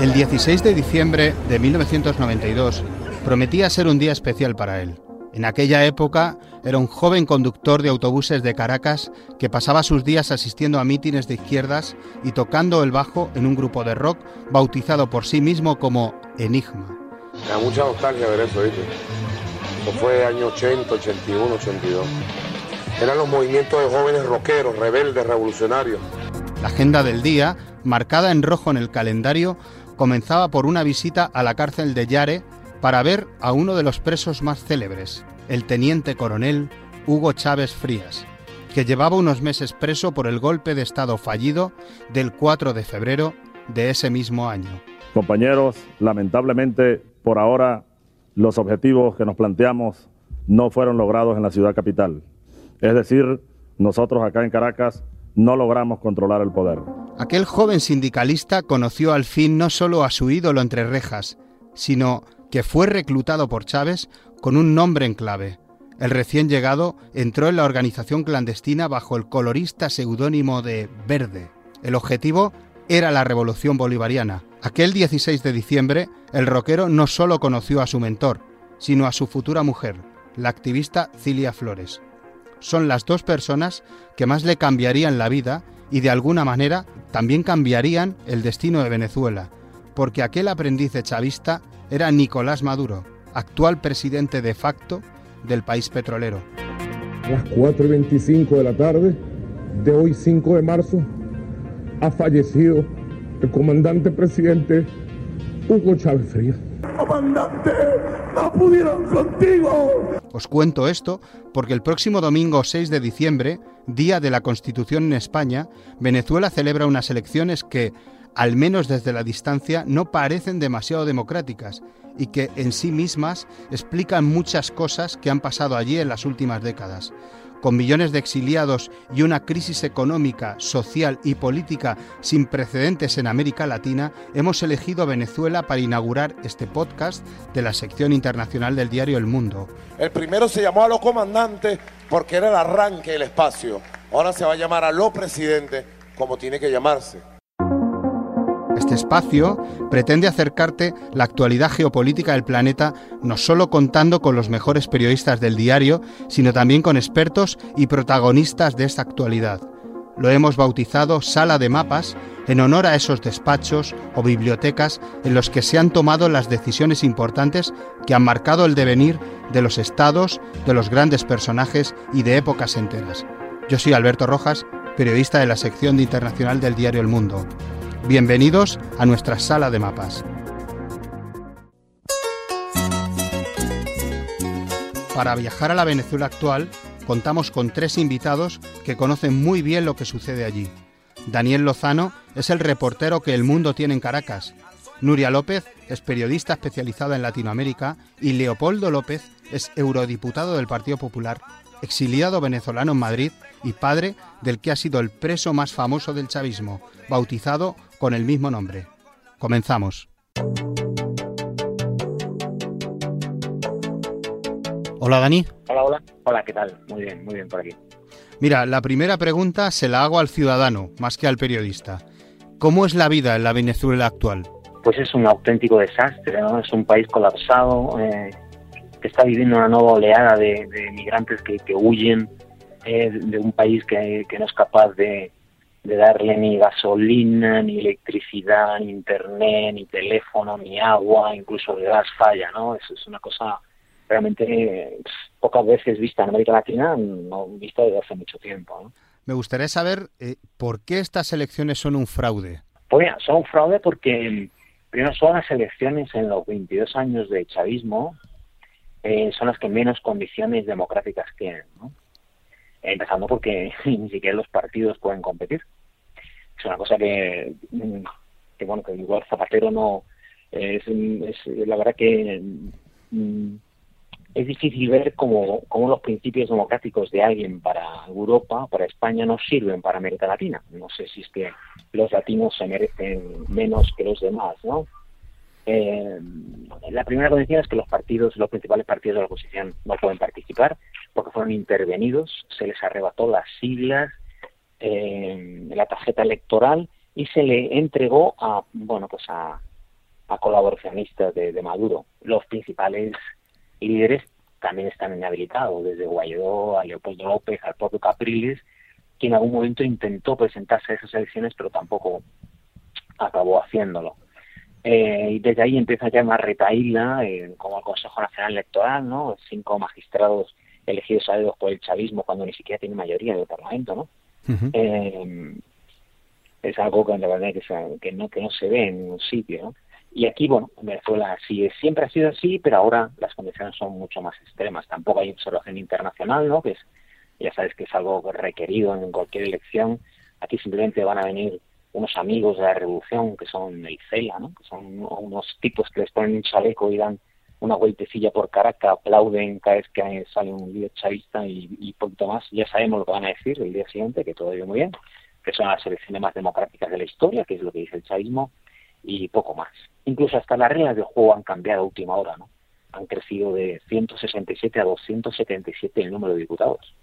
El 16 de diciembre de 1992 prometía ser un día especial para él. En aquella época era un joven conductor de autobuses de Caracas que pasaba sus días asistiendo a mítines de izquierdas y tocando el bajo en un grupo de rock bautizado por sí mismo como Enigma. Me da mucha nostalgia ver eso, ¿viste? Eso fue año 80, 81, 82. Eran los movimientos de jóvenes rockeros, rebeldes, revolucionarios. La agenda del día, marcada en rojo en el calendario, comenzaba por una visita a la cárcel de Yare para ver a uno de los presos más célebres, el teniente coronel Hugo Chávez Frías, que llevaba unos meses preso por el golpe de Estado fallido del 4 de febrero de ese mismo año. Compañeros, lamentablemente por ahora los objetivos que nos planteamos no fueron logrados en la ciudad capital. Es decir, nosotros acá en Caracas no logramos controlar el poder. Aquel joven sindicalista conoció al fin no solo a su ídolo entre rejas, sino que fue reclutado por Chávez con un nombre en clave. El recién llegado entró en la organización clandestina bajo el colorista seudónimo de Verde. El objetivo era la revolución bolivariana. Aquel 16 de diciembre, el rockero no solo conoció a su mentor, sino a su futura mujer, la activista Cilia Flores. Son las dos personas que más le cambiarían la vida y de alguna manera también cambiarían el destino de Venezuela, porque aquel aprendiz chavista era Nicolás Maduro, actual presidente de facto del país petrolero. A las 4 y 25 de la tarde de hoy 5 de marzo ha fallecido el comandante presidente Hugo Chávez Frías. Comandante, no pudieron contigo. Os cuento esto porque el próximo domingo 6 de diciembre, día de la Constitución en España, Venezuela celebra unas elecciones que, al menos desde la distancia, no parecen demasiado democráticas y que en sí mismas explican muchas cosas que han pasado allí en las últimas décadas. Con millones de exiliados y una crisis económica, social y política sin precedentes en América Latina, hemos elegido Venezuela para inaugurar este podcast de la sección internacional del diario El Mundo. El primero se llamó a los comandantes porque era el arranque del espacio. Ahora se va a llamar a los presidentes como tiene que llamarse. Este espacio pretende acercarte la actualidad geopolítica del planeta no solo contando con los mejores periodistas del diario, sino también con expertos y protagonistas de esta actualidad. Lo hemos bautizado Sala de Mapas en honor a esos despachos o bibliotecas en los que se han tomado las decisiones importantes que han marcado el devenir de los estados, de los grandes personajes y de épocas enteras. Yo soy Alberto Rojas, periodista de la sección de internacional del diario El Mundo. Bienvenidos a nuestra sala de mapas. Para viajar a la Venezuela actual, contamos con tres invitados que conocen muy bien lo que sucede allí. Daniel Lozano es el reportero que El Mundo tiene en Caracas. Nuria López es periodista especializada en Latinoamérica y Leopoldo López es eurodiputado del Partido Popular, exiliado venezolano en Madrid y padre del que ha sido el preso más famoso del chavismo, bautizado con el mismo nombre. Comenzamos. Hola Dani. Hola, hola. Hola, ¿qué tal? Muy bien, muy bien por aquí. Mira, la primera pregunta se la hago al ciudadano, más que al periodista. ¿Cómo es la vida en la Venezuela actual? Pues es un auténtico desastre, ¿no? Es un país colapsado, eh, que está viviendo una nueva oleada de, de migrantes que, que huyen eh, de un país que, que no es capaz de, de darle ni gasolina, ni electricidad, ni internet, ni teléfono, ni agua, incluso el gas falla, ¿no? Eso es una cosa realmente eh, pocas veces vista en América Latina, no vista desde hace mucho tiempo. ¿no? Me gustaría saber eh, por qué estas elecciones son un fraude. Pues mira, son un fraude porque primero son las elecciones en los 22 años de chavismo, eh, son las que menos condiciones democráticas tienen, ¿no? empezando porque ni siquiera los partidos pueden competir. Es una cosa que, que bueno, que igual Zapatero no, es, es la verdad que mm, es difícil ver cómo, cómo, los principios democráticos de alguien para Europa, para España, no sirven para América Latina. No sé si es que los latinos se merecen menos que los demás, ¿no? Eh, la primera condición es que los partidos, los principales partidos de la oposición no pueden participar porque fueron intervenidos, se les arrebató las siglas, eh, la tarjeta electoral y se le entregó a, bueno, pues a, colaboracionistas de, de Maduro. Los principales líderes también están inhabilitados, desde Guaidó a Leopoldo López, al propio Capriles, que en algún momento intentó presentarse a esas elecciones, pero tampoco acabó haciéndolo. Eh, y desde ahí empieza ya una retaíla, eh, como el Consejo Nacional Electoral, ¿no? Cinco magistrados elegidos a dedos por el chavismo cuando ni siquiera tiene mayoría en el Parlamento, ¿no? eh, es algo que, verdad que, que, no, que no se ve en un sitio, ¿no? Y aquí, bueno, en Venezuela sí, siempre ha sido así, pero ahora las condiciones son mucho más extremas. Tampoco hay observación internacional, ¿no? Que es, ya sabes que es algo requerido en cualquier elección. Aquí simplemente van a venir unos amigos de la revolución que son el CELA, ¿no? que son unos tipos que les ponen un chaleco y dan una vueltecilla por Caracas, aplauden cada vez que sale un líder chavista y, y poquito más. Ya sabemos lo que van a decir el día siguiente, que todo iba muy bien, que son las elecciones más democráticas de la historia, que es lo que dice el chavismo, y poco más. Incluso hasta las reglas del juego han cambiado a última hora, ¿no? Han crecido de 167 a 277 el número de diputados.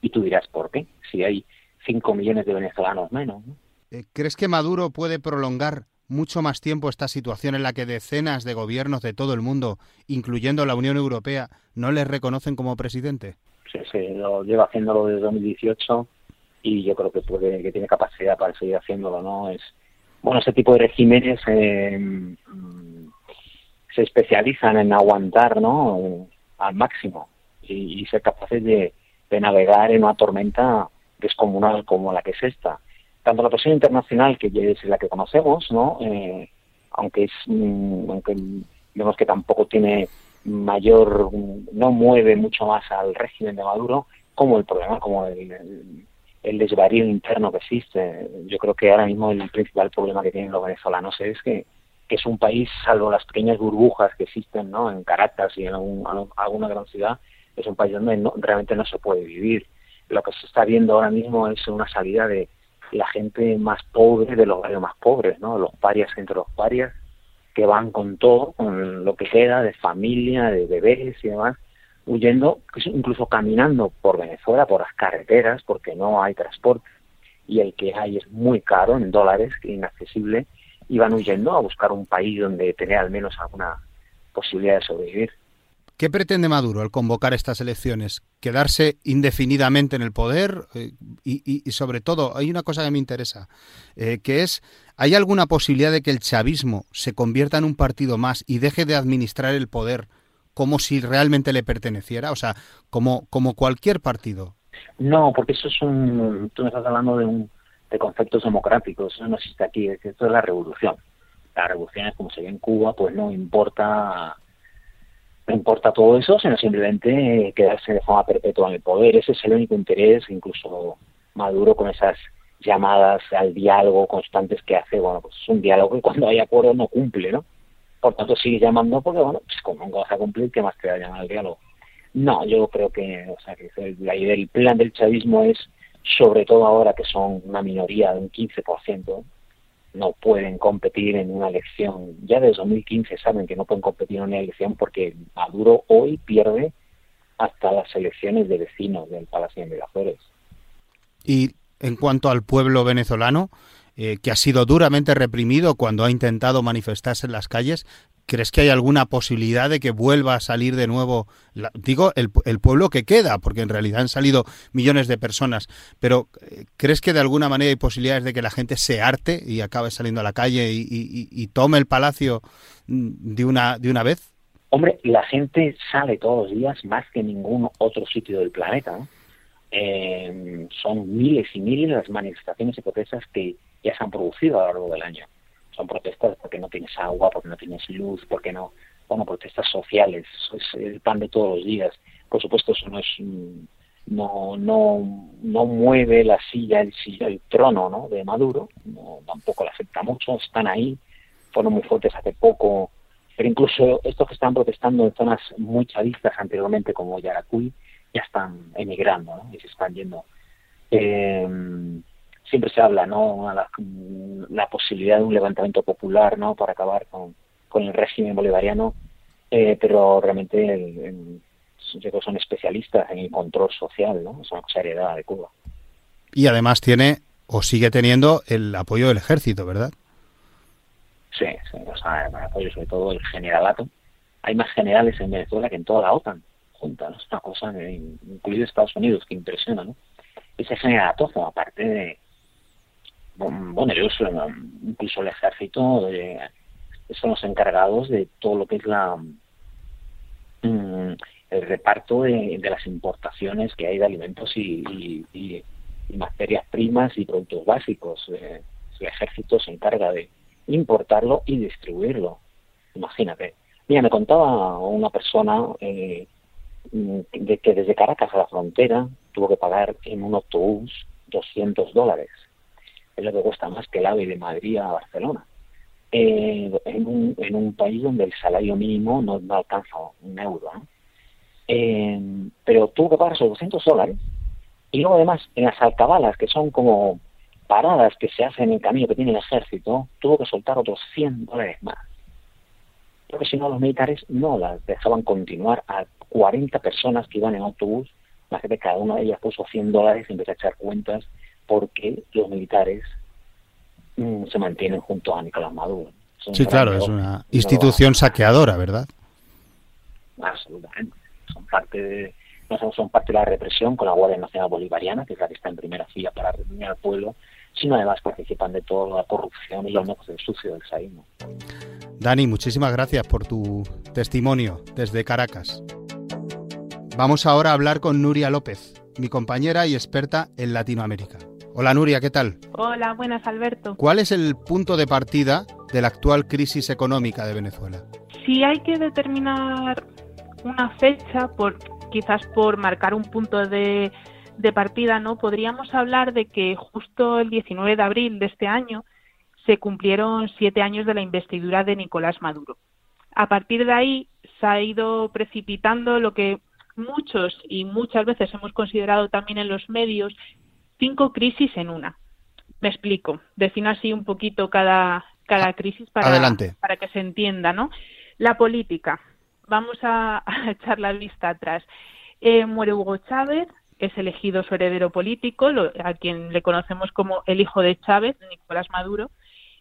Y tú dirás, ¿por qué? Si hay 5 millones de venezolanos menos, ¿no? Eh, ¿Crees que Maduro puede prolongar mucho más tiempo esta situación en la que decenas de gobiernos de todo el mundo, incluyendo la Unión Europea, no les reconocen como presidente? Sí, sí, lo lleva haciéndolo desde 2018 y yo creo que puede que tiene capacidad para seguir haciéndolo, ¿no? Es bueno, ese tipo de regímenes eh, se especializan en aguantar, ¿no? Al máximo y, y ser capaces de, de navegar en una tormenta descomunal como la que es esta tanto la presión internacional, que es la que conocemos, ¿no? Eh, aunque es, mm, aunque vemos que tampoco tiene mayor, no mueve mucho más al régimen de Maduro, como el problema, como el, el, desvarío interno que existe. Yo creo que ahora mismo el principal problema que tienen los venezolanos es que, es un país, salvo las pequeñas burbujas que existen ¿no? en Caracas y en alguna gran ciudad, es un país donde no, realmente no se puede vivir. Lo que se está viendo ahora mismo es una salida de, la gente más pobre de los barrios más pobres, ¿no? Los parias entre los parias, que van con todo, con lo que queda de familia, de bebés y demás, huyendo, incluso caminando por Venezuela, por las carreteras, porque no hay transporte y el que hay es muy caro en dólares, inaccesible, y van huyendo a buscar un país donde tener al menos alguna posibilidad de sobrevivir. ¿Qué pretende Maduro al convocar estas elecciones? ¿Quedarse indefinidamente en el poder? Eh, y, y, sobre todo, hay una cosa que me interesa, eh, que es, ¿hay alguna posibilidad de que el chavismo se convierta en un partido más y deje de administrar el poder como si realmente le perteneciera? O sea, como, como cualquier partido. No, porque eso es un... Tú me estás hablando de, un, de conceptos democráticos, eso no existe aquí, esto es la revolución. La revolución es como se ve en Cuba, pues no importa no importa todo eso, sino simplemente quedarse de forma perpetua en el poder. Ese es el único interés, incluso Maduro con esas llamadas al diálogo constantes que hace, bueno, pues es un diálogo que cuando hay acuerdo no cumple, ¿no? Por tanto, sigue llamando porque, bueno, pues como no vas a cumplir, ¿qué más te va a llamar al diálogo? No, yo creo que, o sea, que la idea, el plan del chavismo es, sobre todo ahora que son una minoría de un 15%, no pueden competir en una elección. Ya desde 2015 saben que no pueden competir en una elección porque Maduro hoy pierde hasta las elecciones de vecinos del Palacio de Miraflores. Y en cuanto al pueblo venezolano, eh, que ha sido duramente reprimido cuando ha intentado manifestarse en las calles, ¿Crees que hay alguna posibilidad de que vuelva a salir de nuevo, digo, el, pueblo que queda, porque en realidad han salido millones de personas, pero eh, ¿crees que de alguna manera hay posibilidades de que la gente se arte y acabe saliendo a la calle y, tome el palacio mm, de una, de una vez? Hombre, la gente sale todos los días más que en ningún otro sitio del planeta. Eh, son miles y miles las manifestaciones y protestas que ya se han producido a lo largo del año son protestas porque no tienes agua, porque no tienes luz, porque no, bueno, protestas sociales, es el pan de todos los días. Por supuesto, eso no es, no, no, no mueve la silla, el, el trono, ¿no? De Maduro, tampoco la acepta mucho, están ahí, fueron muy fuertes hace poco, pero incluso estos que están protestando en zonas muy chavistas anteriormente, como Yaracuy, ya están emigrando, ¿no? Y se están yendo. Eh, siempre se habla, ¿no? La, la, posibilidad de un levantamiento popular, ¿no? Para acabar con, con el régimen bolivariano, eh, pero realmente el, el, son especialistas en el control social, ¿no? Es una cosa heredada de Cuba. Y además tiene, o sigue teniendo, el apoyo del ejército, ¿verdad? Sí, sí, o sea, apoyo sobre todo el generalato. Hay más generales en Venezuela que en toda la OTAN junta, Es una cosa, incluido Estados Unidos, que impresiona, ¿no? Ese generalato aparte de, bueno, ellos, incluso el ejército, son los encargados de todo lo que es la mm, el reparto de, las importaciones que hay de alimentos y, materias primas y productos básicos. Eh, el ejército se encarga de importarlo y distribuirlo. Imagínate. Mira, me contaba una persona eh, de que desde Caracas a la frontera tuvo que pagar en un autobús 200 dólares. Es lo que cuesta más que el AVE de Madrid a Barcelona. Eh, en, un, en un país donde el salario mínimo no, alcanza un euro. Eh, pero tuvo que pagar esos 200 dólares. Y luego además, en las alcabalas, que son como paradas que se hacen en el camino que tiene el ejército, tuvo que soltar otros 100 dólares más. Porque si no, los militares no las dejaban continuar a 40 personas que iban en autobús. La gente, cada una de ellas puso 100 dólares y empezó a echar cuentas porque los militares mm, se mantienen junto a Nicolás Maduro. sí, claro, es una institución saqueadora, ¿verdad? Absolutamente. Son parte de, no son parte de la represión con la Guardia Nacional Bolivariana, que es la que está en primera fila para reprimir al pueblo, sino además participan de toda la corrupción y los negocios sucio del saísmo. Dani, muchísimas gracias por tu testimonio desde Caracas. Vamos ahora a hablar con Nuria López, mi compañera y experta en Latinoamérica. Hola Nuria, ¿qué tal? Hola, buenas Alberto. ¿Cuál es el punto de partida de la actual crisis económica de Venezuela? Si hay que determinar una fecha, por, quizás por marcar un punto de, de partida, ¿no? Podríamos hablar de que justo el 19 de abril de este año se cumplieron siete años de la investidura de Nicolás Maduro. A partir de ahí se ha ido precipitando lo que muchos y muchas veces hemos considerado también en los medios cinco crisis en una. Me explico. Defino así un poquito cada, cada crisis para, para que se entienda, ¿no? La política. Vamos a, a echar la vista atrás. Eh, muere Hugo Chávez, es elegido su heredero político, a quien le conocemos como el hijo de Chávez, Nicolás Maduro.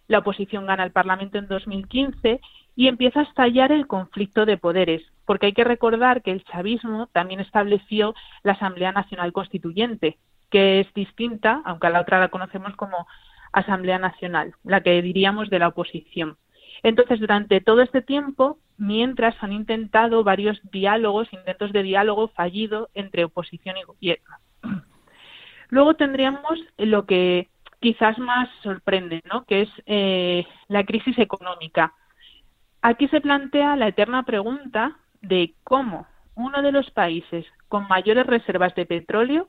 La oposición gana el Parlamento en 2015 y empieza a estallar el conflicto de poderes, porque hay que recordar que el chavismo también estableció la Asamblea Nacional Constituyente, que es distinta, aunque a la otra la conocemos como Asamblea Nacional, la que diríamos de la oposición. Entonces, durante todo este tiempo, mientras han intentado varios diálogos, intentos de diálogo fallido entre oposición y gobierno. Luego tendríamos lo que quizás más sorprende, ¿no? que es eh, la crisis económica. Aquí se plantea la eterna pregunta de cómo uno de los países con mayores reservas de petróleo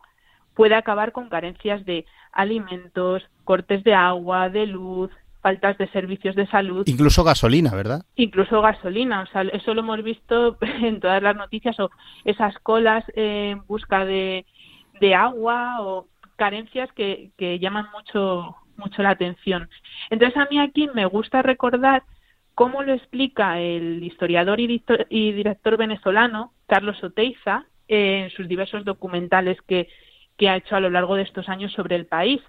puede acabar con carencias de alimentos, cortes de agua, de luz, faltas de servicios de salud. Incluso gasolina, ¿verdad? Incluso gasolina, o sea, eso lo hemos visto en todas las noticias, o esas colas en busca de, de agua o carencias que, que llaman mucho, mucho la atención. Entonces a mí aquí me gusta recordar cómo lo explica el historiador y, director venezolano Carlos Oteiza en sus diversos documentales que, que, ha hecho a lo largo de estos años sobre el país.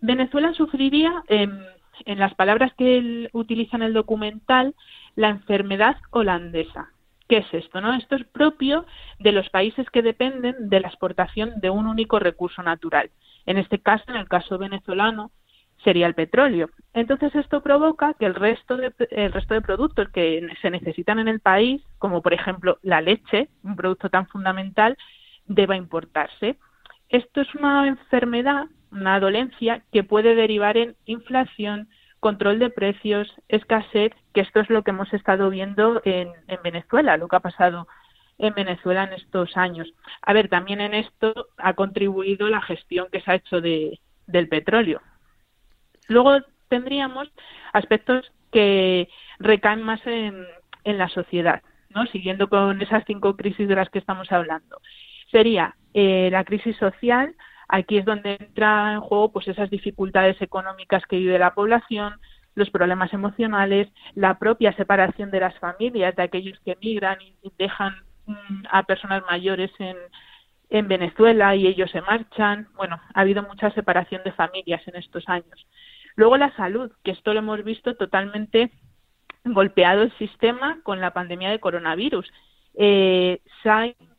Venezuela sufriría en las palabras que utiliza en el documental, la enfermedad holandesa. ¿Qué es esto? No? Esto es propio de los países que dependen de la exportación de un único recurso natural. En este caso, en el caso venezolano, sería el petróleo. Entonces esto provoca que el resto de, el resto de productos que se necesitan en el país, como por ejemplo la leche, un producto tan fundamental, deba importarse. Esto es una enfermedad una dolencia que puede derivar en inflación, control de precios, escasez, que esto es lo que hemos estado viendo en, Venezuela, lo que ha pasado en Venezuela en estos años. A ver, también en esto ha contribuido la gestión que se ha hecho de, del petróleo. Luego tendríamos aspectos que recaen más en, en la sociedad, ¿no? siguiendo con esas cinco crisis de las que estamos hablando. Sería eh, la crisis social, Aquí es donde entra en juego pues esas dificultades económicas que vive la población, los problemas emocionales, la propia separación de las familias, de aquellos que emigran y dejan mm, a personas mayores en, en Venezuela y ellos se marchan. Bueno, ha habido mucha separación de familias en estos años. Luego la salud, que esto lo hemos visto totalmente golpeado el sistema con la pandemia de coronavirus. Eh,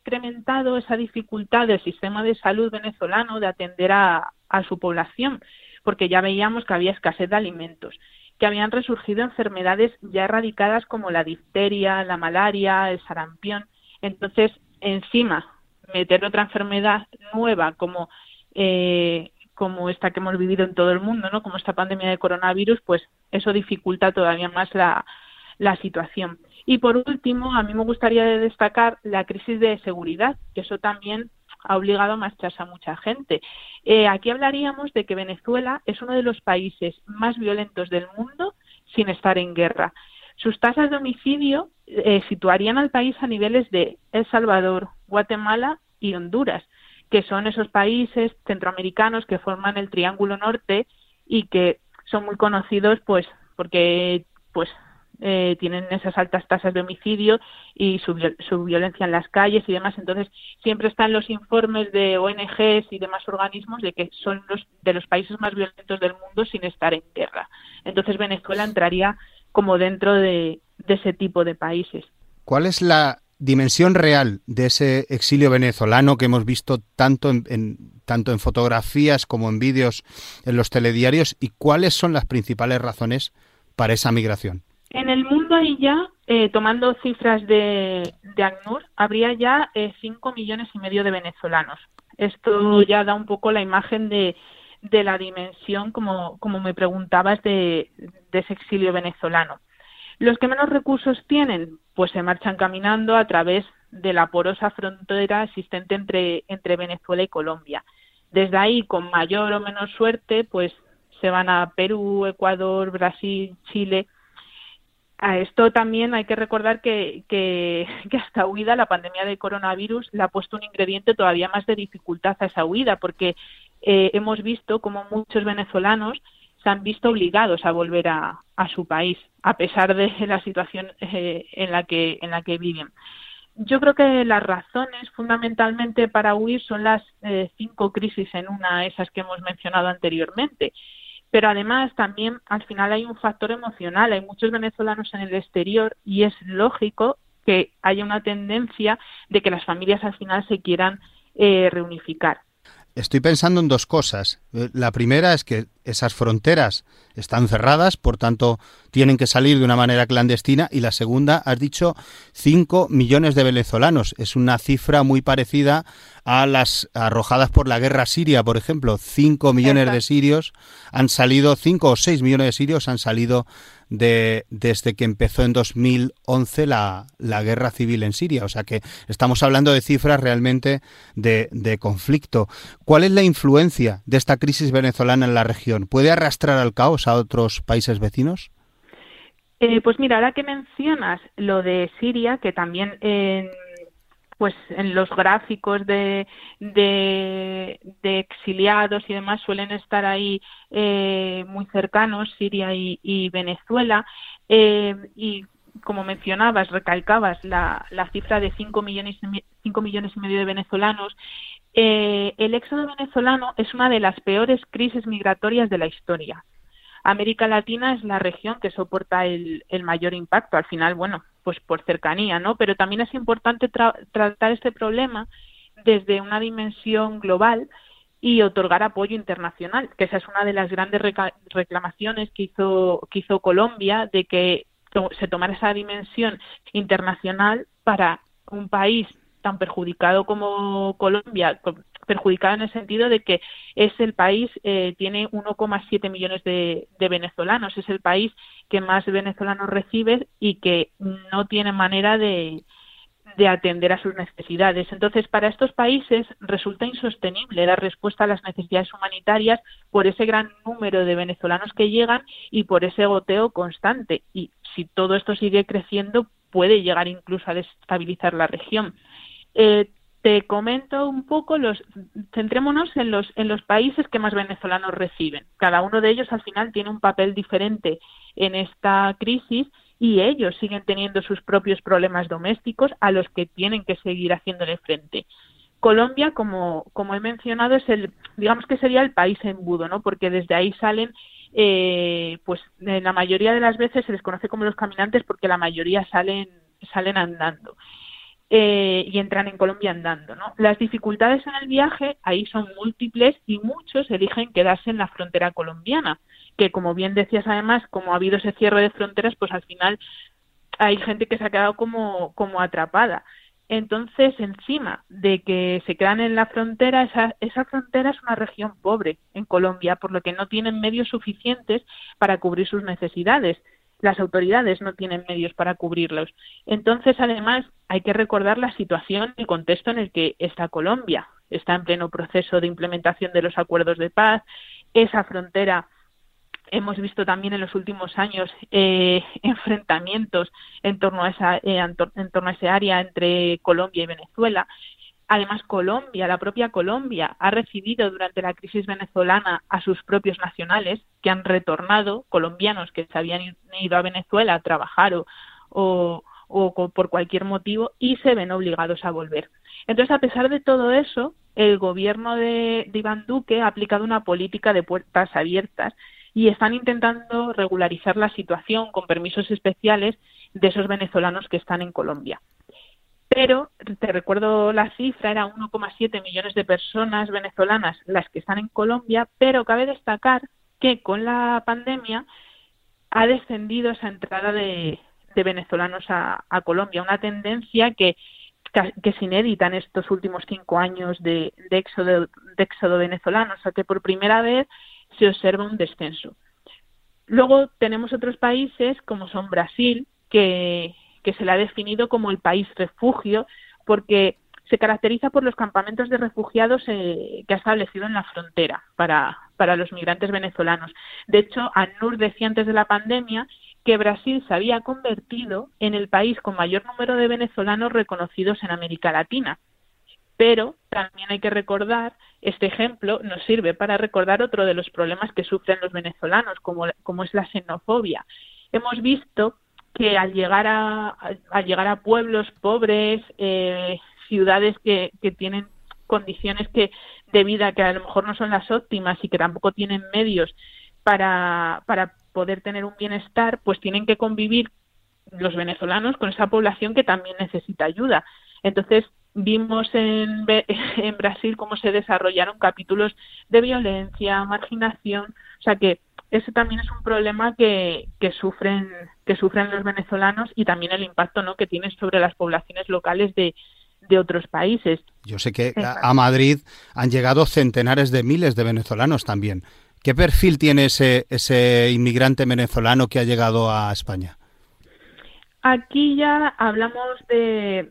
incrementado esa dificultad del sistema de salud venezolano de atender a, a su población, porque ya veíamos que había escasez de alimentos, que habían resurgido enfermedades ya erradicadas como la difteria, la malaria, el sarampión. Entonces, encima, meter otra enfermedad nueva como eh, como esta que hemos vivido en todo el mundo, ¿no? Como esta pandemia de coronavirus, pues eso dificulta todavía más la, la situación. Y por último, a mí me gustaría destacar la crisis de seguridad, que eso también ha obligado a marcharse a mucha gente. Eh, aquí hablaríamos de que Venezuela es uno de los países más violentos del mundo sin estar en guerra. Sus tasas de homicidio eh, situarían al país a niveles de El Salvador, Guatemala y Honduras, que son esos países centroamericanos que forman el Triángulo Norte y que son muy conocidos pues porque pues eh, tienen esas altas tasas de homicidio y su, su, violencia en las calles y demás. Entonces, siempre están los informes de ONGs y demás organismos de que son los de los países más violentos del mundo sin estar en guerra. Entonces, Venezuela entraría como dentro de, de ese tipo de países. ¿Cuál es la dimensión real de ese exilio venezolano que hemos visto tanto en, tanto en fotografías como en vídeos en los telediarios y cuáles son las principales razones para esa migración? En el mundo ahí ya, eh, tomando cifras de, de ACNUR, habría ya eh, 5 millones y medio de venezolanos. Esto ya da un poco la imagen de, de la dimensión, como, como me preguntabas, de, de ese exilio venezolano. Los que menos recursos tienen, pues se marchan caminando a través de la porosa frontera existente entre, entre Venezuela y Colombia. Desde ahí, con mayor o menor suerte, pues se van a Perú, Ecuador, Brasil, Chile a esto también hay que recordar que, que, que, hasta huida la pandemia de coronavirus le ha puesto un ingrediente todavía más de dificultad a esa huida, porque eh, hemos visto como muchos venezolanos se han visto obligados a volver a, a su país, a pesar de la situación eh, en, la que, en la que viven. Yo creo que las razones fundamentalmente para huir son las eh, cinco crisis en una, esas que hemos mencionado anteriormente pero además también al final hay un factor emocional, hay muchos venezolanos en el exterior y es lógico que haya una tendencia de que las familias al final se quieran eh, reunificar. Estoy pensando en dos cosas. La primera es que esas fronteras están cerradas, por tanto tienen que salir de una manera clandestina. Y la segunda, has dicho 5 millones de venezolanos. Es una cifra muy parecida a las arrojadas por la guerra siria, por ejemplo. 5 millones de sirios han salido, 5 o 6 millones de sirios han salido de, desde que empezó en 2011 la, la, guerra civil en Siria. O sea que estamos hablando de cifras realmente de, de conflicto. ¿Cuál es la influencia de esta crisis venezolana en la región? ¿Puede arrastrar al caos a otros países vecinos? Eh, pues mira, ahora que mencionas lo de Siria, que también pues en los gráficos de, de, exiliados y demás suelen estar ahí eh, muy cercanos, Siria y, Venezuela. Eh, y como mencionabas, recalcabas la, cifra de 5 millones, cinco millones y medio de venezolanos. Eh, el éxodo venezolano es una de las peores crisis migratorias de la historia. América Latina es la región que soporta el, el mayor impacto. Al final, bueno, pues por cercanía, ¿no? Pero también es importante tratar este problema desde una dimensión global y otorgar apoyo internacional, que esa es una de las grandes reclamaciones que hizo, que hizo Colombia, de que se tomara esa dimensión internacional para un país tan perjudicado como Colombia, perjudicada en el sentido de que es el país, eh, tiene 1,7 millones de, venezolanos, es el país que más venezolanos recibe y que no tiene manera de, de atender a sus necesidades. Entonces, para estos países resulta insostenible dar respuesta a las necesidades humanitarias por ese gran número de venezolanos que llegan y por ese goteo constante. Y si todo esto sigue creciendo, puede llegar incluso a destabilizar la región. Eh, te comento un poco los centrémonos en los en los países que más venezolanos reciben. Cada uno de ellos al final tiene un papel diferente en esta crisis y ellos siguen teniendo sus propios problemas domésticos a los que tienen que seguir haciéndole frente. Colombia, como, como he mencionado, es el, digamos que sería el país embudo, ¿no? Porque desde ahí salen eh, pues la mayoría de las veces se les conoce como los caminantes porque la mayoría salen, salen andando. Eh, y entran en Colombia andando. ¿no? Las dificultades en el viaje ahí son múltiples y muchos eligen quedarse en la frontera colombiana, que como bien decías además, como ha habido ese cierre de fronteras, pues al final hay gente que se ha quedado como, como atrapada. Entonces, encima de que se quedan en la frontera, esa, esa frontera es una región pobre en Colombia, por lo que no tienen medios suficientes para cubrir sus necesidades. Las autoridades no tienen medios para cubrirlos. Entonces, además, hay que recordar la situación y el contexto en el que está Colombia. Está en pleno proceso de implementación de los acuerdos de paz. Esa frontera hemos visto también en los últimos años eh, enfrentamientos en torno a esa eh, en torno a ese área entre Colombia y Venezuela además Colombia la propia Colombia ha recibido durante la crisis venezolana a sus propios nacionales que han retornado colombianos que se habían ido a Venezuela a trabajar o, por cualquier motivo y se ven obligados a volver entonces a pesar de todo eso el gobierno de Iván Duque ha aplicado una política de puertas abiertas y están intentando regularizar la situación con permisos especiales de esos venezolanos que están en Colombia. Pero, te recuerdo la cifra, era 1,7 millones de personas venezolanas las que están en Colombia, pero cabe destacar que con la pandemia ha descendido esa entrada de, venezolanos a, Colombia, una tendencia que, que es inédita en estos últimos cinco años de, de, de éxodo venezolano, o sea que por primera vez se observa un descenso. Luego tenemos otros países como son Brasil, que, que se le ha definido como el país refugio, porque se caracteriza por los campamentos de refugiados eh, que ha establecido en la frontera para, para los migrantes venezolanos. De hecho, ANUR decía antes de la pandemia que Brasil se había convertido en el país con mayor número de venezolanos reconocidos en América Latina. Pero también hay que recordar, este ejemplo nos sirve para recordar otro de los problemas que sufren los venezolanos, como, como es la xenofobia. Hemos visto que al llegar a, al llegar a pueblos pobres, eh, ciudades que, que tienen condiciones que de vida que a lo mejor no son las óptimas y que tampoco tienen medios para, para poder tener un bienestar, pues tienen que convivir los venezolanos con esa población que también necesita ayuda. Entonces, vimos en, en Brasil cómo se desarrollaron capítulos de violencia, marginación, o sea que ese también es un problema que, que sufren que sufren los venezolanos y también el impacto ¿no? que tiene sobre las poblaciones locales de, de otros países. Yo sé que a Madrid han llegado centenares de miles de venezolanos también. ¿Qué perfil tiene ese, ese inmigrante venezolano que ha llegado a España? Aquí ya hablamos de,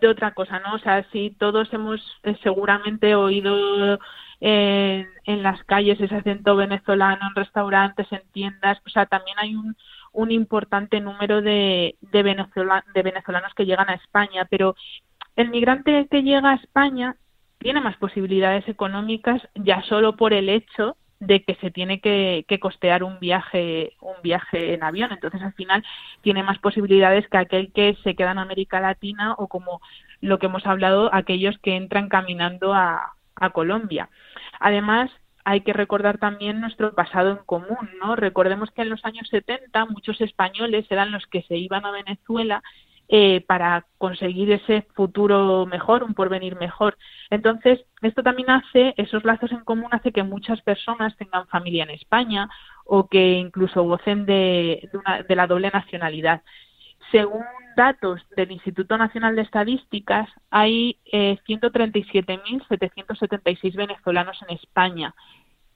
de otra cosa, ¿no? O sea, si todos hemos eh, seguramente oído en, en, las calles ese acento venezolano, en restaurantes, en tiendas, o sea, también hay un, un importante número de, de, de venezolanos que llegan a España, pero el migrante que llega a España tiene más posibilidades económicas ya solo por el hecho de que se tiene que, que, costear un viaje un viaje en avión. Entonces al final tiene más posibilidades que aquel que se queda en América Latina o como lo que hemos hablado aquellos que entran caminando a, a Colombia además hay que recordar también nuestro pasado en común, ¿no? Recordemos que en los años 70 muchos españoles eran los que se iban a Venezuela eh, para conseguir ese futuro mejor, un porvenir mejor. Entonces, esto también hace, esos lazos en común hace que muchas personas tengan familia en España o que incluso gocen de, de, una, de la doble nacionalidad. Según datos del Instituto Nacional de Estadísticas, hay eh, 137.776 venezolanos en España.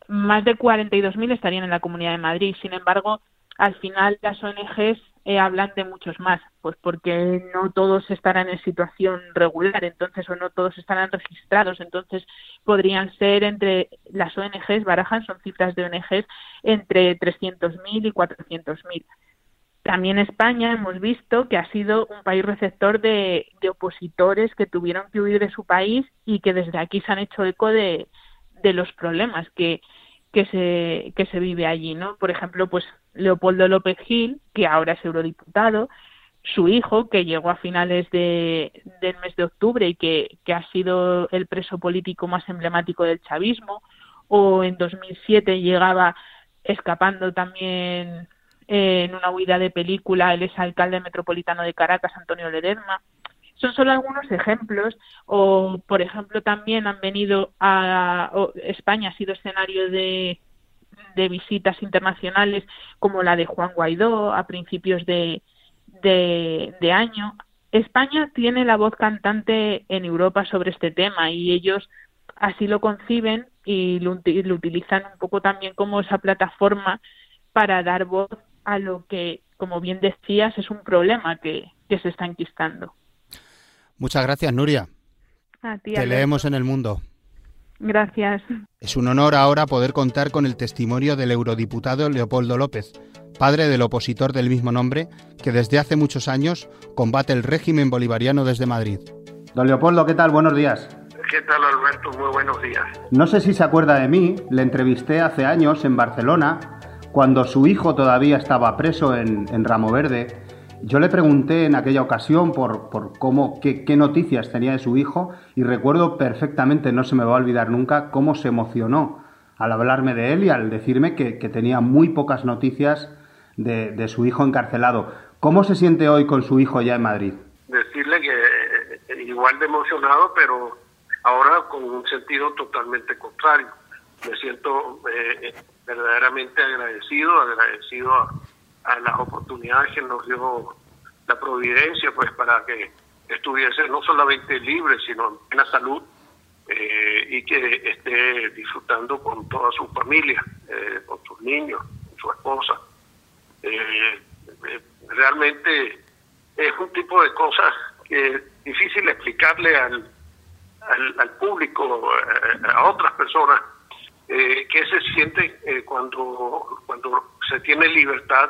Más de 42.000 estarían en la Comunidad de Madrid. Sin embargo, al final las ONGs eh, hablan de muchos más, pues porque no todos estarán en situación regular, entonces, o no todos estarán registrados, entonces podrían ser entre las ONGs, barajan, son cifras de ONGs, entre 300.000 y 400.000. También España hemos visto que ha sido un país receptor de, opositores que tuvieron que huir de su país y que desde aquí se han hecho eco de, de los problemas que, que se, que se vive allí, ¿no? Por ejemplo, pues Leopoldo López Gil, que ahora es eurodiputado, su hijo, que llegó a finales de, del mes de octubre y que, que ha sido el preso político más emblemático del chavismo, o en 2007 llegaba escapando también en una huida de película el exalcalde metropolitano de Caracas, Antonio Ledesma. Son solo algunos ejemplos, o por ejemplo también han venido a España ha sido escenario de, de visitas internacionales como la de Juan Guaidó a principios de, de, año. España tiene la voz cantante en Europa sobre este tema y ellos así lo conciben y lo, utilizan un poco también como esa plataforma para dar voz a lo que, como bien decías, es un problema que, que se está enquistando. Muchas gracias, Nuria. Te leemos en el mundo. Gracias. Es un honor ahora poder contar con el testimonio del eurodiputado Leopoldo López, padre del opositor del mismo nombre, que desde hace muchos años combate el régimen bolivariano desde Madrid. Don Leopoldo, ¿qué tal? Buenos días. ¿Qué tal, Alberto? Muy buenos días. No sé si se acuerda de mí, le entrevisté hace años en Barcelona, cuando su hijo todavía estaba preso en, Ramo Verde. Yo le pregunté en aquella ocasión por, cómo, qué, noticias tenía de su hijo y recuerdo perfectamente, no se me va a olvidar nunca, cómo se emocionó al hablarme de él y al decirme que, tenía muy pocas noticias de, su hijo encarcelado. ¿Cómo se siente hoy con su hijo ya en Madrid? Decirle que eh, igual de emocionado, pero ahora con un sentido totalmente contrario. Me siento eh, verdaderamente agradecido, agradecido a, las oportunidades que nos dio la providencia, pues para que estuviese no solamente libre, sino en la salud eh, y que esté disfrutando con toda su familia, con sus niños, con su esposa. Eh, eh, realmente es un tipo de cosas que es difícil explicarle al, al, público, eh, a otras personas, eh, que se siente cuando, cuando se tiene libertad,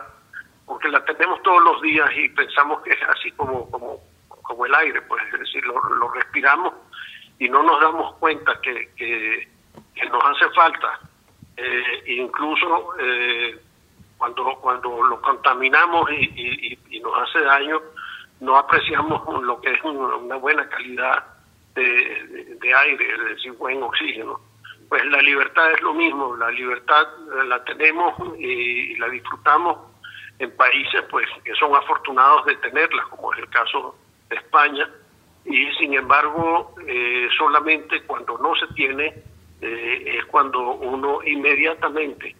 porque la tenemos todos los días y pensamos que es así como, como, como el aire, pues es decir, lo, lo respiramos y no nos damos cuenta que, que, nos hace falta. incluso cuando cuando lo contaminamos y, nos hace daño, no apreciamos lo que es una buena calidad de, aire, es decir, buen oxígeno. Pues la libertad es lo mismo, la libertad la tenemos y, la disfrutamos en países pues que son afortunados de tenerla, como es el caso de España, y sin embargo eh, solamente cuando no se tiene eh, es cuando uno inmediatamente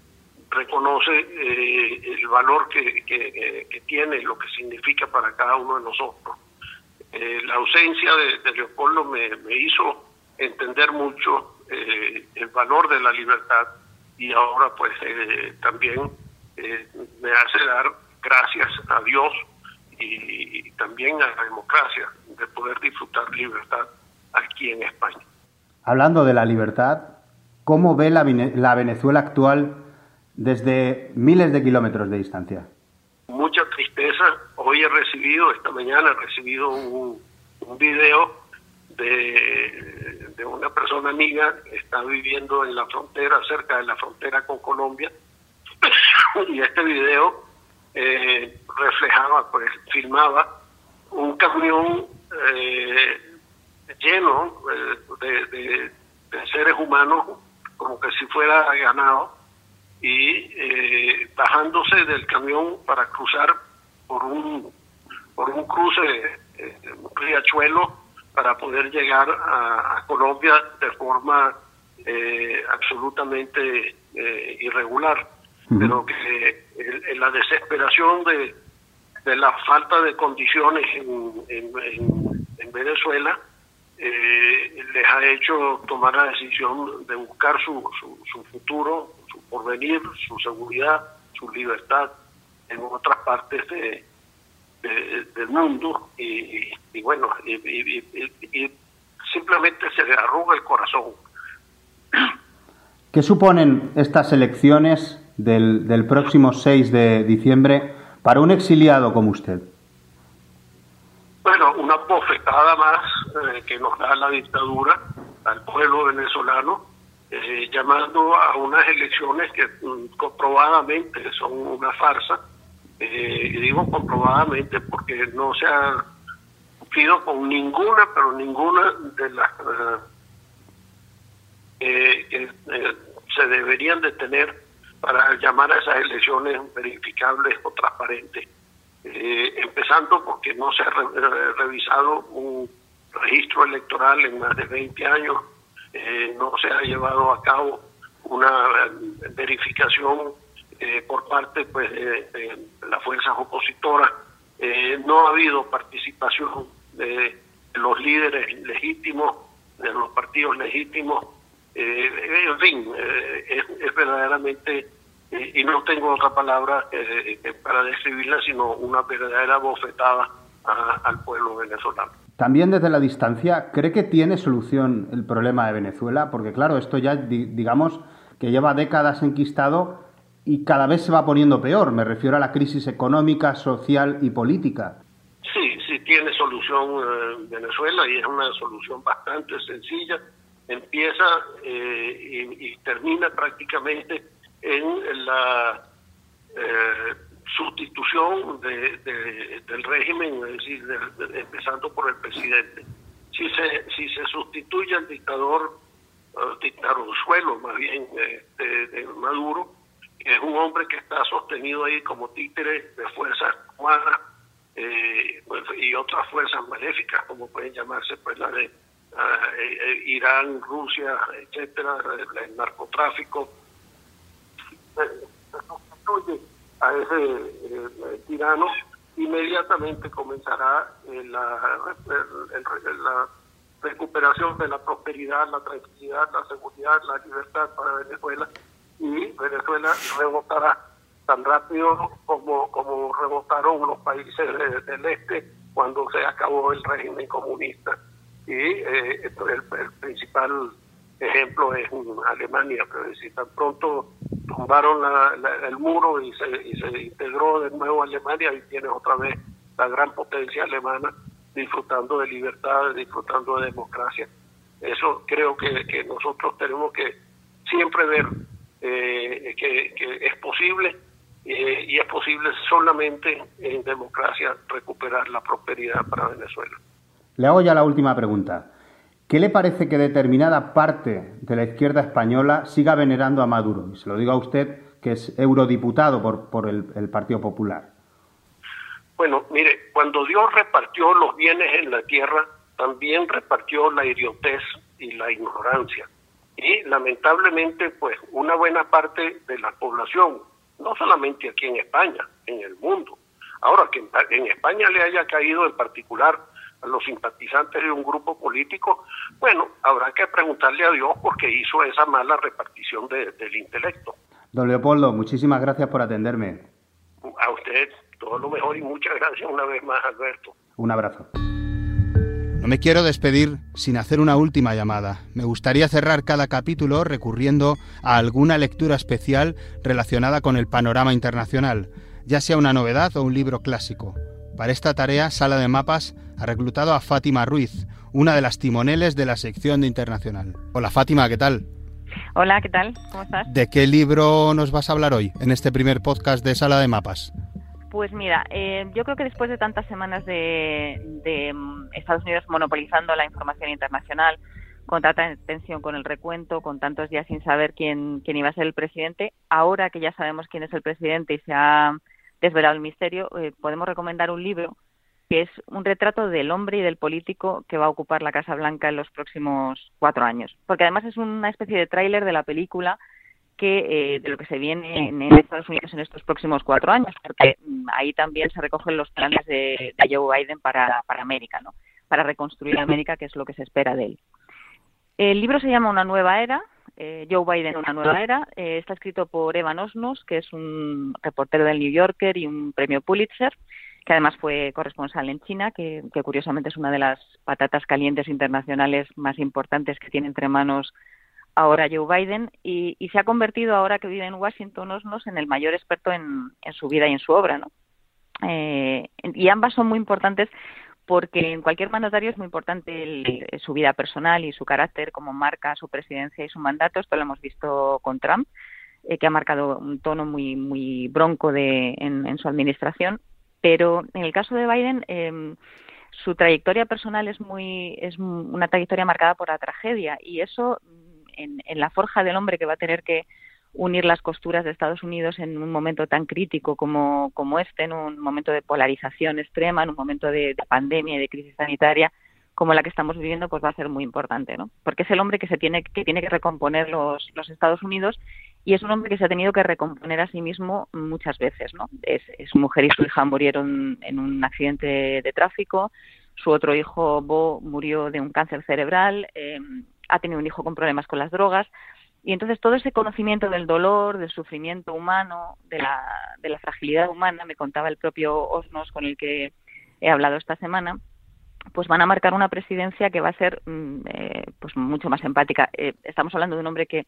reconoce eh, el valor que, que, tiene, lo que significa para cada uno de nosotros. Eh, la ausencia de, Leopoldo me, hizo entender mucho eh, el valor de la libertad y ahora pues también me hace dar gracias a Dios y, también a la democracia de poder disfrutar libertad aquí en España. Hablando de la libertad, ¿cómo ve la, la Venezuela actual desde miles de kilómetros de distancia? Mucha tristeza. Hoy he recibido, esta mañana he recibido un, un video de, una persona amiga que está viviendo en la frontera, cerca de la frontera con Colombia. y este video eh, reflejaba, pues filmaba un camión eh, lleno eh, de, seres humanos, como que si fuera ganado y bajándose del camión para cruzar por un por un cruce un riachuelo para poder llegar a, Colombia de forma eh, absolutamente eh, irregular. Pero que en, la desesperación de, de la falta de condiciones en, en, en Venezuela les ha hecho tomar la decisión de buscar su, su, su futuro su porvenir, su seguridad, su libertad en otras partes de, del mundo y, bueno, y, simplemente se le arruga el corazón. ¿Qué suponen estas elecciones del, del próximo 6 de diciembre para un exiliado como usted? Bueno, una bofetada más eh, que nos da la dictadura al pueblo venezolano eh, llamando a unas elecciones que mm, comprobadamente son una farsa. Eh, y digo comprobadamente porque no se ha cumplido con ninguna, pero ninguna de las eh, que se deberían de tener para llamar a esas elecciones verificables o transparentes. Eh, empezando porque no se ha revisado un registro electoral en más de 20 años, eh, no se ha llevado a cabo una verificación eh, por parte pues, de, las fuerzas opositoras, no ha habido participación de los líderes legítimos, de los partidos legítimos, en fin, es verdaderamente y, no tengo otra palabra eh, eh, para describirla, sino una verdadera bofetada al pueblo venezolano. También desde la distancia, ¿cree que tiene solución el problema de Venezuela? Porque claro, esto ya digamos que lleva décadas enquistado y cada vez se va poniendo peor. Me refiero a la crisis económica, social y política. Sí, sí tiene solución eh, Venezuela y es una solución bastante sencilla. Empieza y termina prácticamente en la eh, sustitución de, del régimen, es decir, empezando por el presidente. Si se, si se sustituye al dictador, dictador suelo más bien de, Maduro, es un hombre que está sostenido ahí como títere de fuerzas cuadras eh, pues, y otras fuerzas maléficas, como pueden llamarse, pues la de eh, Irán, Rusia, etcétera, el narcotráfico, sustituye a ese eh, tirano, inmediatamente comenzará eh, la, la recuperación de la prosperidad, la tranquilidad, la seguridad, la libertad para Venezuela y Venezuela rebotará tan rápido como, como rebotaron los países del este cuando se acabó el régimen comunista. Y eh, el, principal ejemplo es Alemania, pero si tan pronto tumbaron el muro y se, y se integró de nuevo Alemania y tiene otra vez la gran potencia alemana disfrutando de libertad, disfrutando de democracia. Eso creo que, que nosotros tenemos que siempre ver eh, que, es posible eh, y es posible solamente en democracia recuperar la prosperidad para Venezuela. Le hago ya la última pregunta. ¿Qué le parece que determinada parte de la izquierda española siga venerando a Maduro? Y se lo digo a usted, que es eurodiputado por, por el, Partido Popular. Bueno, mire, cuando Dios repartió los bienes en la tierra, también repartió la idiotez y la ignorancia. Y lamentablemente, pues una buena parte de la población, no solamente aquí en España, en el mundo, ahora que en España le haya caído en particular a los simpatizantes de un grupo político, bueno, habrá que preguntarle a Dios por qué hizo esa mala repartición del intelecto. Don Leopoldo, muchísimas gracias por atenderme. A usted todo lo mejor y muchas gracias una vez más, Alberto. Un abrazo. No me quiero despedir sin hacer una última llamada. Me gustaría cerrar cada capítulo recurriendo a alguna lectura especial relacionada con el panorama internacional, ya sea una novedad o un libro clásico. Para esta tarea, Sala de Mapas ha reclutado a Fátima Ruiz, una de las timoneles de la sección de Internacional. Hola Fátima, ¿qué tal? Hola, ¿qué tal? ¿Cómo estás? ¿De qué libro nos vas a hablar hoy en este primer podcast de Sala de Mapas? Pues mira, eh, yo creo que después de tantas semanas de, mm, Estados Unidos monopolizando la información internacional, con tanta tensión con el recuento, con tantos días sin saber quién, quién iba a ser el presidente, ahora que ya sabemos quién es el presidente y se ha desvelado el misterio, eh, podemos recomendar un libro que es un retrato del hombre y del político que va a ocupar la Casa Blanca en los próximos cuatro años. Porque además es una especie de tráiler de la película que eh, de lo que se viene en, Estados Unidos en estos próximos cuatro años, porque mm, ahí también se recogen los planes de, Joe Biden para, para América, ¿no? para reconstruir América, que es lo que se espera de él. El libro se llama Una nueva era, eh, Joe Biden, una nueva era. Eh, está escrito por Evan Osnos, que es un reportero del New Yorker y un premio Pulitzer que además fue corresponsal en China, que, curiosamente es una de las patatas calientes internacionales más importantes que tiene entre manos ahora Joe Biden, y, se ha convertido ahora que vive en Washington Osnos en el mayor experto en, su vida y en su obra. ¿no? Eh, y ambas son muy importantes porque en cualquier mandatario es muy importante su vida personal y su carácter, como marca su presidencia y su mandato. Esto lo hemos visto con Trump, eh, que ha marcado un tono muy muy bronco de, en, su administración pero en el caso de Biden, eh, su trayectoria personal es muy es una trayectoria marcada por la tragedia y eso en, la forja del hombre que va a tener que unir las costuras de Estados Unidos en un momento tan crítico como, como este, en un momento de polarización extrema, en un momento de, pandemia y de crisis sanitaria como la que estamos viviendo, pues va a ser muy importante, ¿no? Porque es el hombre que se tiene que tiene que recomponer los, los Estados Unidos y es un hombre que se ha tenido que recomponer a sí mismo muchas veces, ¿no? Es, su mujer y su hija murieron en un accidente de tráfico, su otro hijo Bo murió de un cáncer cerebral, eh, ha tenido un hijo con problemas con las drogas, y entonces todo ese conocimiento del dolor, del sufrimiento humano, de la, de la fragilidad humana, me contaba el propio Osnos con el que he hablado esta semana, pues van a marcar una presidencia que va a ser mm, eh, pues mucho más empática. Eh, estamos hablando de un hombre que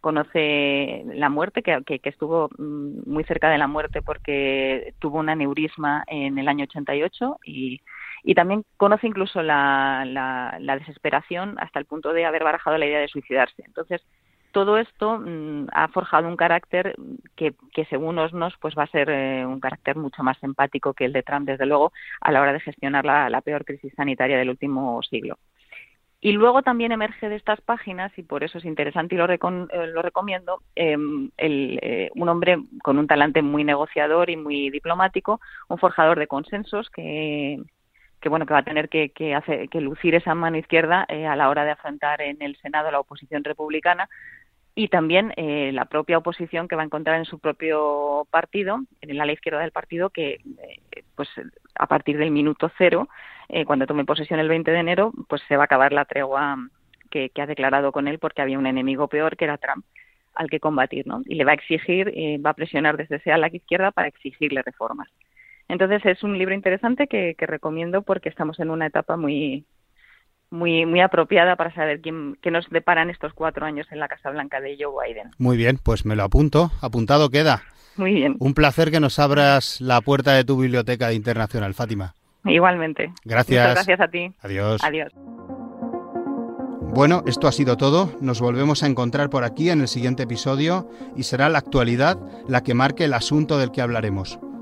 conoce la muerte, que, que, estuvo mm, muy cerca de la muerte porque tuvo un aneurisma en el año 88 y, y también conoce incluso la, la, la desesperación hasta el punto de haber barajado la idea de suicidarse. Entonces, todo esto mm, ha forjado un carácter que, que según Osnos pues va a ser eh, un carácter mucho más empático que el de Trump, desde luego, a la hora de gestionar la, peor crisis sanitaria del último siglo. Y luego también emerge de estas páginas, y por eso es interesante y lo, eh, lo recomiendo, em, eh, un hombre con un talante muy negociador y muy diplomático, un forjador de consensos que, que bueno que va a tener que, que, que lucir esa mano izquierda a la hora de afrontar en el Senado la oposición republicana y también eh, la propia oposición que va a encontrar en su propio partido, en el ala izquierda del partido, que eh, pues a partir del minuto cero, eh, cuando tome posesión el 20 de enero, pues se va a acabar la tregua que, ha declarado con él porque había un enemigo peor que era Trump al que combatir, ¿no? Y le va a exigir, va a presionar desde ese ala izquierda para exigirle reformas. Entonces es un libro interesante que, que recomiendo porque estamos en una etapa muy muy, muy apropiada para saber quién, qué nos deparan estos cuatro años en la Casa Blanca de Joe Biden. Muy bien, pues me lo apunto. Apuntado queda. Muy bien. Un placer que nos abras la puerta de tu biblioteca internacional, Fátima. Igualmente. Gracias. gracias a ti. Adiós. Adiós. Bueno, esto ha sido todo. Nos volvemos a encontrar por aquí en el siguiente episodio y será la actualidad la que marque el asunto del que hablaremos.